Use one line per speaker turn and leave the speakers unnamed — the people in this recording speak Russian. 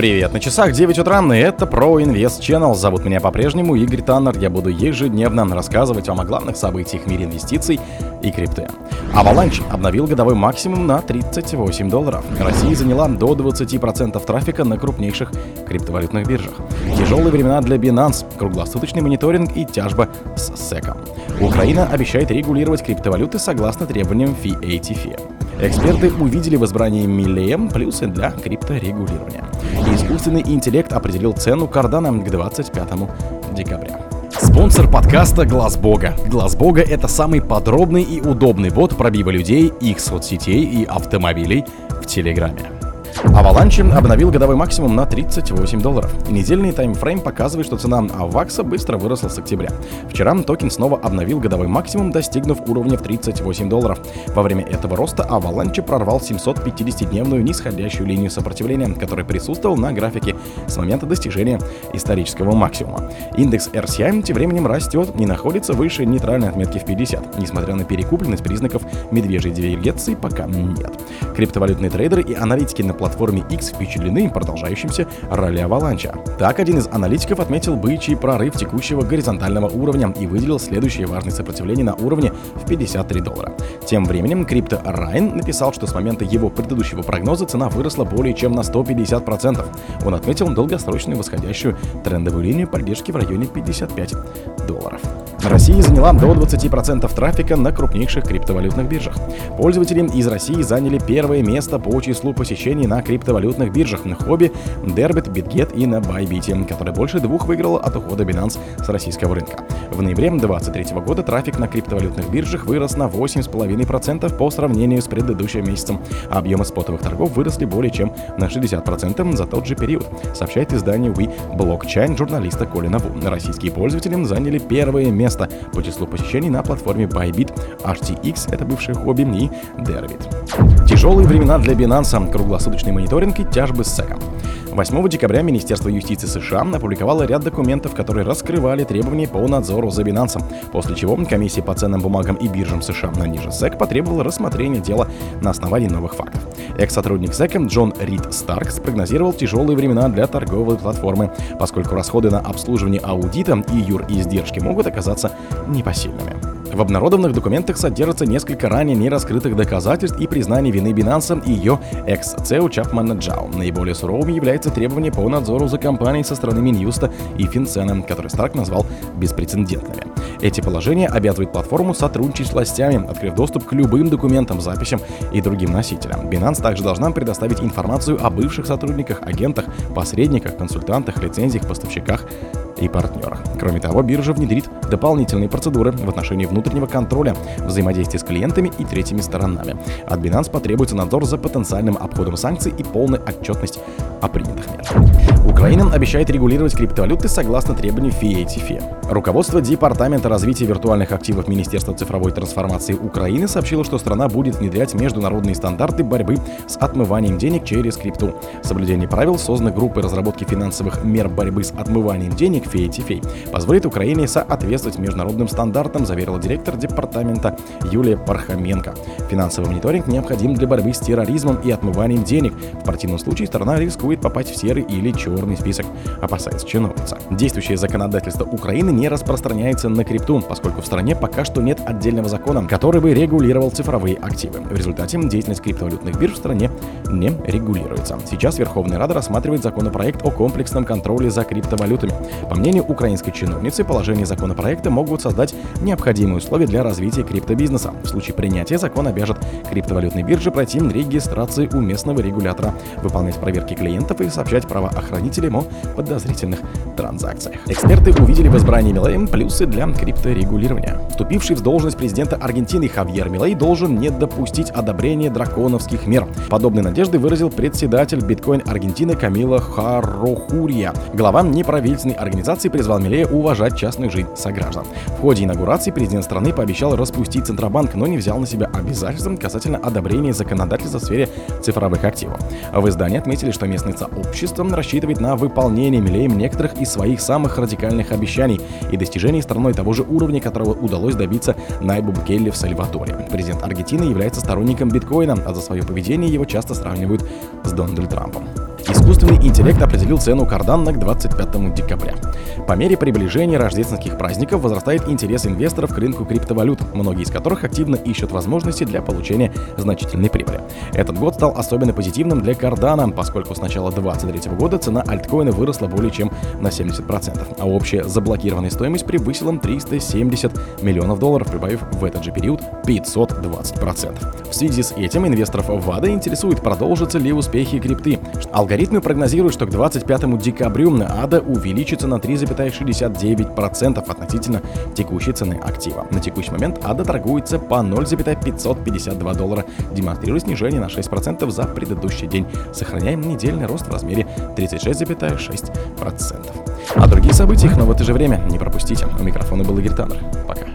Привет, на часах 9 утра, и это Pro Invest Channel. Зовут меня по-прежнему Игорь Таннер. Я буду ежедневно рассказывать вам о главных событиях в мире инвестиций и крипты. Avalanche обновил годовой максимум на 38 долларов. Россия заняла до 20% трафика на крупнейших криптовалютных биржах. Тяжелые времена для Binance, круглосуточный мониторинг и тяжба с SEC. Украина обещает регулировать криптовалюты согласно требованиям FATF. Эксперты увидели в избрании Милея плюсы для крипторегулирования. Искусственный интеллект определил цену Cardano к 25 декабря. Спонсор подкаста Глаз Бога. Глаз Бога это самый подробный и удобный бот пробива людей, их соцсетей и автомобилей в Телеграме. Avalanche обновил годовой максимум на 38 долларов. Недельный таймфрейм показывает, что цена AVAX а быстро выросла с октября. Вчера токен снова обновил годовой максимум, достигнув уровня в 38 долларов. Во время этого роста Avalanche прорвал 750-дневную нисходящую линию сопротивления, которая присутствовал на графике с момента достижения исторического максимума. Индекс RCI тем временем растет и находится выше нейтральной отметки в 50, несмотря на перекупленность признаков медвежьей дивергенции пока нет. Криптовалютные трейдеры и аналитики на платформе X впечатлены продолжающимся ралли Аваланча. Так, один из аналитиков отметил бычий прорыв текущего горизонтального уровня и выделил следующее важное сопротивление на уровне в 53 доллара. Тем временем Крипто Райн написал, что с момента его предыдущего прогноза цена выросла более чем на 150%. Он отметил долгосрочную восходящую трендовую линию поддержки в районе 55 долларов. Россия заняла до 20% трафика на крупнейших криптовалютных биржах. Пользователи из России заняли первое место по числу посещений на криптовалютных биржах на Хобби, Derbit, BitGet и на Bybit, который больше двух выиграла от ухода Binance с российского рынка. В ноябре 2023 года трафик на криптовалютных биржах вырос на 8,5% по сравнению с предыдущим месяцем. Объемы спотовых торгов выросли более чем на 60% за тот же период, сообщает издание We Blockchain журналиста Колина Ву. Российские пользователи заняли первое место место по числу посещений на платформе Bybit, HTX, это бывшее хобби, и Deribit. Тяжелые времена для Binance, круглосуточный мониторинг и тяжбы с SEC. 8 декабря Министерство юстиции США опубликовало ряд документов, которые раскрывали требования по надзору за Binance, после чего комиссия по ценным бумагам и биржам США на ниже SEC потребовала рассмотрения дела на основании новых фактов. Экс-сотрудник SEC Джон Рид Старк спрогнозировал тяжелые времена для торговой платформы, поскольку расходы на обслуживание аудита и юр-издержки могут оказаться непосильными. В обнародованных документах содержится несколько ранее нераскрытых доказательств и признаний вины Binance и ее экс-цео Чапмана Джао. Наиболее суровым является требование по надзору за компанией со стороны Минюста и Финцена, который Старк назвал беспрецедентными. Эти положения обязывают платформу сотрудничать с властями, открыв доступ к любым документам, записям и другим носителям. Binance также должна предоставить информацию о бывших сотрудниках, агентах, посредниках, консультантах, лицензиях, поставщиках и партнерах. Кроме того, биржа внедрит дополнительные процедуры в отношении внутреннего контроля, взаимодействия с клиентами и третьими сторонами. От Binance потребуется надзор за потенциальным обходом санкций и полная отчетность о принятых мерах. Украина обещает регулировать криптовалюты согласно требованиям FATF. Руководство Департамента развития виртуальных активов Министерства цифровой трансформации Украины сообщило, что страна будет внедрять международные стандарты борьбы с отмыванием денег через крипту. Соблюдение правил, созданных группой разработки финансовых мер борьбы с отмыванием денег FATF, позволит Украине соответствовать международным стандартам, заверила директор департамента Юлия Пархоменко. Финансовый мониторинг необходим для борьбы с терроризмом и отмыванием денег. В противном случае страна рискует попасть в серый или черный список, опасается чиновница. Действующее законодательство Украины не распространяется на крипту, поскольку в стране пока что нет отдельного закона, который бы регулировал цифровые активы. В результате деятельность криптовалютных бирж в стране не регулируется. Сейчас Верховная Рада рассматривает законопроект о комплексном контроле за криптовалютами. По мнению украинской чиновницы, положения законопроекта могут создать необходимые условия для развития криптобизнеса. В случае принятия закон обяжет криптовалютные биржи пройти регистрации у местного регулятора, выполнять проверки клиентов и сообщать правоохранителям о подозрительных транзакциях. Эксперты увидели в избрании Милеем плюсы для крипторегулирования. Вступивший в должность президента Аргентины Хавьер Милей должен не допустить одобрения драконовских мер. Подобные надежды выразил председатель биткоин Аргентины Камила Харохурия. Глава неправительственной организации призвал Милея уважать частную жизнь сограждан. В ходе инаугурации президент страны пообещал распустить Центробанк, но не взял на себя обязательства касательно одобрения законодательства в сфере цифровых активов. В издании отметили, что местное сообщество рассчитывает на выполнение Милеем некоторых из своих самых радикальных обещаний и достижений страной того же уровня, которого удалось добиться Найбу Букелли в Сальваторе. Президент Аргентины является сторонником биткоина, а за свое поведение его часто сравнивают с Дональдом Трампом. Искусственный интеллект определил цену Cardano к 25 декабря. По мере приближения рождественских праздников возрастает интерес инвесторов к рынку криптовалют, многие из которых активно ищут возможности для получения значительной прибыли. Этот год стал особенно позитивным для Cardano, поскольку с начала 2023 года цена альткоина выросла более чем на 70%, а общая заблокированная стоимость превысила 370 миллионов долларов, прибавив в этот же период 520%. В связи с этим инвесторов в АДА интересует, продолжатся ли успехи крипты. Алгоритмы прогнозируют, что к 25 декабрю АДА увеличится на 3,69% относительно текущей цены актива. На текущий момент АДА торгуется по 0,552 доллара, демонстрируя снижение на 6% за предыдущий день. Сохраняем недельный рост в размере 36,6%. А другие события их, но в это же время не пропустите. У микрофона был Игорь Таннер. Пока.